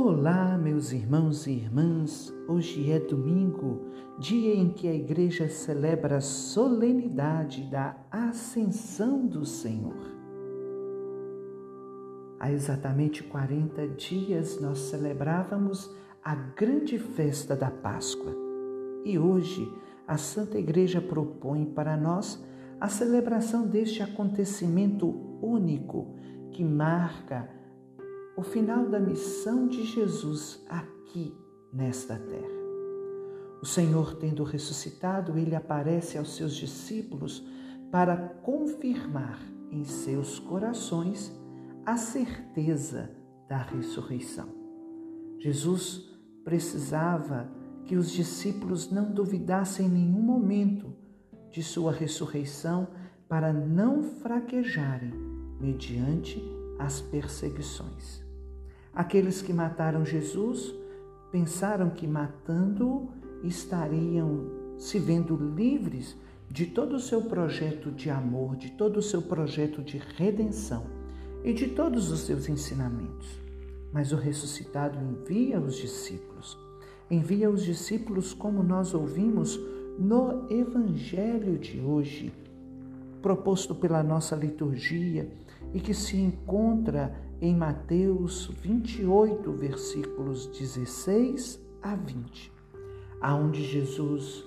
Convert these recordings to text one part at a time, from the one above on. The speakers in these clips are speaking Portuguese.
Olá, meus irmãos e irmãs. Hoje é domingo, dia em que a igreja celebra a solenidade da Ascensão do Senhor. Há exatamente 40 dias nós celebrávamos a grande festa da Páscoa. E hoje a Santa Igreja propõe para nós a celebração deste acontecimento único que marca o final da missão de Jesus aqui nesta terra. O Senhor, tendo ressuscitado, ele aparece aos seus discípulos para confirmar em seus corações a certeza da ressurreição. Jesus precisava que os discípulos não duvidassem em nenhum momento de sua ressurreição para não fraquejarem mediante as perseguições. Aqueles que mataram Jesus pensaram que matando-o estariam se vendo livres de todo o seu projeto de amor, de todo o seu projeto de redenção e de todos os seus ensinamentos. Mas o ressuscitado envia os discípulos. Envia os discípulos como nós ouvimos no evangelho de hoje, proposto pela nossa liturgia e que se encontra em Mateus 28, versículos 16 a 20, aonde Jesus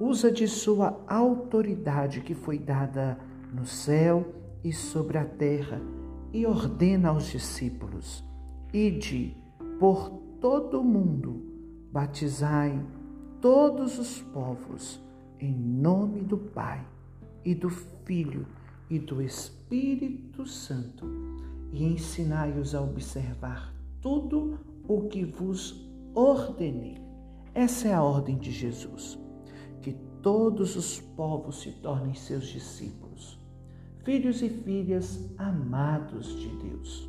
usa de sua autoridade que foi dada no céu e sobre a terra e ordena aos discípulos: Ide por todo o mundo, batizai todos os povos em nome do Pai e do Filho e do Espírito Santo e ensinai-os a observar tudo o que vos ordenei. Essa é a ordem de Jesus. Que todos os povos se tornem seus discípulos, filhos e filhas amados de Deus.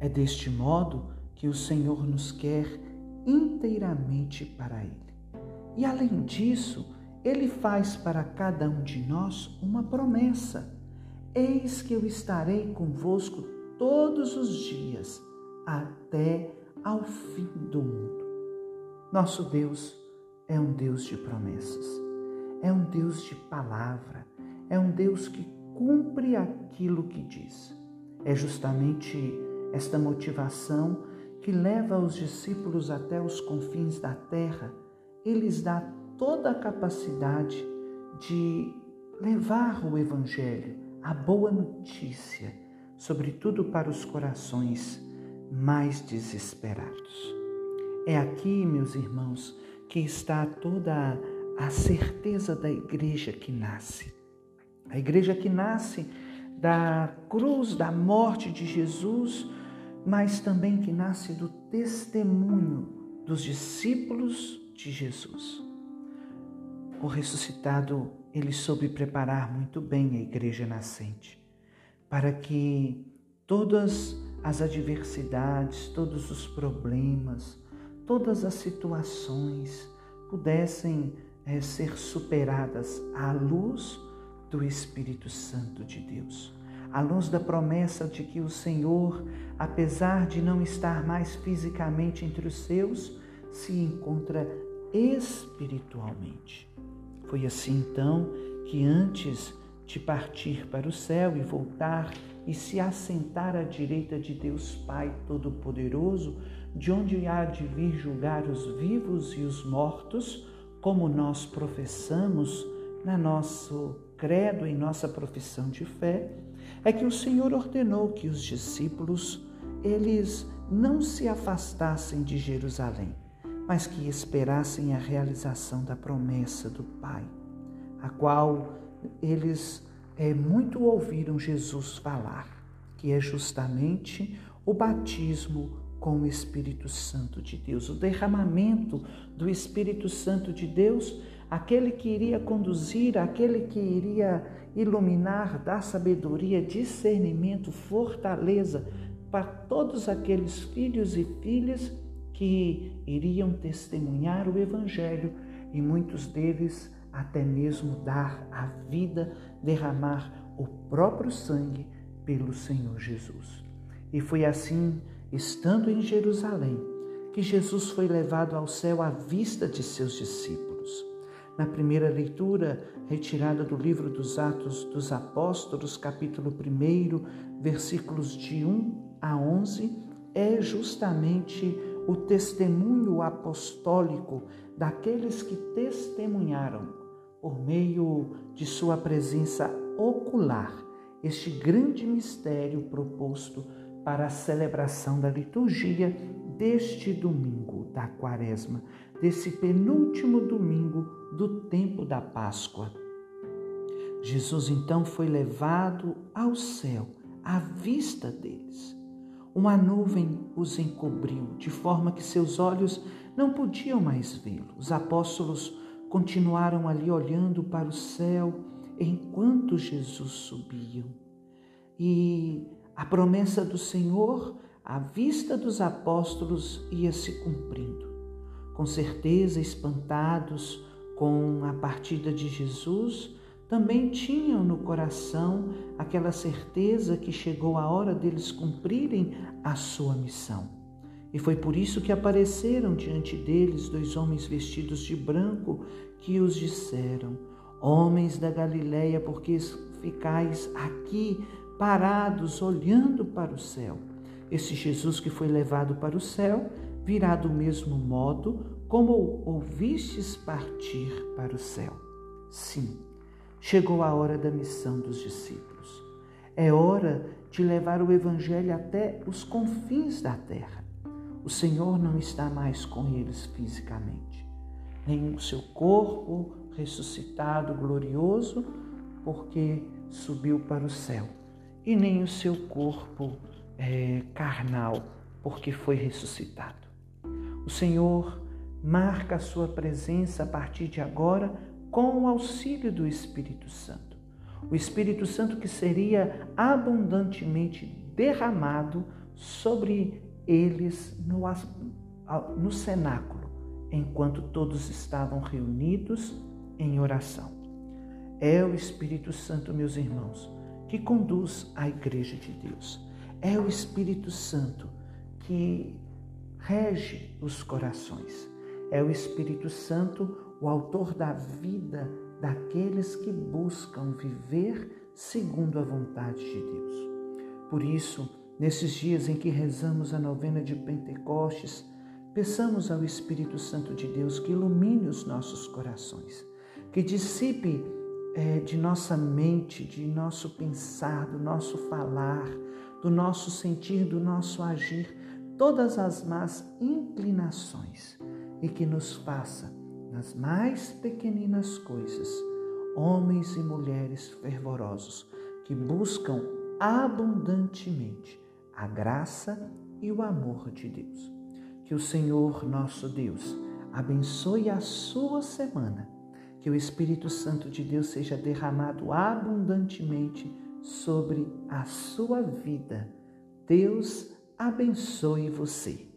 É deste modo que o Senhor nos quer inteiramente para Ele. E além disso, Ele faz para cada um de nós uma promessa Eis que eu estarei convosco todos os dias, até ao fim do mundo. Nosso Deus é um Deus de promessas, é um Deus de palavra, é um Deus que cumpre aquilo que diz. É justamente esta motivação que leva os discípulos até os confins da terra e lhes dá toda a capacidade de levar o Evangelho a boa notícia, sobretudo para os corações mais desesperados. É aqui, meus irmãos, que está toda a certeza da igreja que nasce. A igreja que nasce da cruz, da morte de Jesus, mas também que nasce do testemunho dos discípulos de Jesus. O ressuscitado ele soube preparar muito bem a igreja nascente, para que todas as adversidades, todos os problemas, todas as situações pudessem é, ser superadas à luz do Espírito Santo de Deus, à luz da promessa de que o Senhor, apesar de não estar mais fisicamente entre os seus, se encontra espiritualmente. Foi assim então que antes de partir para o céu e voltar e se assentar à direita de Deus Pai Todo-Poderoso, de onde há de vir julgar os vivos e os mortos, como nós professamos na nosso credo, em nossa profissão de fé, é que o Senhor ordenou que os discípulos eles não se afastassem de Jerusalém mas que esperassem a realização da promessa do Pai, a qual eles é, muito ouviram Jesus falar, que é justamente o batismo com o Espírito Santo de Deus, o derramamento do Espírito Santo de Deus, aquele que iria conduzir, aquele que iria iluminar, dar sabedoria, discernimento, fortaleza para todos aqueles filhos e filhas que iriam testemunhar o Evangelho e muitos deles até mesmo dar a vida, derramar o próprio sangue pelo Senhor Jesus. E foi assim estando em Jerusalém, que Jesus foi levado ao céu à vista de seus discípulos. Na primeira leitura, retirada do livro dos Atos dos Apóstolos, capítulo 1, versículos de 1 a 11, é justamente o testemunho apostólico daqueles que testemunharam, por meio de sua presença ocular, este grande mistério proposto para a celebração da liturgia deste domingo da Quaresma, desse penúltimo domingo do tempo da Páscoa. Jesus então foi levado ao céu à vista deles. Uma nuvem os encobriu, de forma que seus olhos não podiam mais vê-lo. Os apóstolos continuaram ali olhando para o céu enquanto Jesus subia. E a promessa do Senhor, à vista dos apóstolos, ia se cumprindo. Com certeza, espantados com a partida de Jesus, também tinham no coração aquela certeza que chegou a hora deles cumprirem a sua missão. E foi por isso que apareceram diante deles dois homens vestidos de branco que os disseram: Homens da Galileia, por que ficais aqui parados olhando para o céu? Esse Jesus que foi levado para o céu virá do mesmo modo como ouvistes partir para o céu. Sim, Chegou a hora da missão dos discípulos. É hora de levar o Evangelho até os confins da terra. O Senhor não está mais com eles fisicamente, nem o seu corpo ressuscitado glorioso, porque subiu para o céu, e nem o seu corpo é, carnal, porque foi ressuscitado. O Senhor marca a sua presença a partir de agora com o auxílio do Espírito Santo. O Espírito Santo que seria abundantemente derramado sobre eles no, no cenáculo, enquanto todos estavam reunidos em oração. É o Espírito Santo, meus irmãos, que conduz a Igreja de Deus. É o Espírito Santo que rege os corações. É o Espírito Santo o autor da vida daqueles que buscam viver segundo a vontade de Deus. Por isso, nesses dias em que rezamos a novena de Pentecostes, peçamos ao Espírito Santo de Deus que ilumine os nossos corações, que dissipe é, de nossa mente, de nosso pensar, do nosso falar, do nosso sentir, do nosso agir, todas as más inclinações e que nos faça nas mais pequeninas coisas, homens e mulheres fervorosos que buscam abundantemente a graça e o amor de Deus. Que o Senhor nosso Deus abençoe a sua semana, que o Espírito Santo de Deus seja derramado abundantemente sobre a sua vida. Deus abençoe você.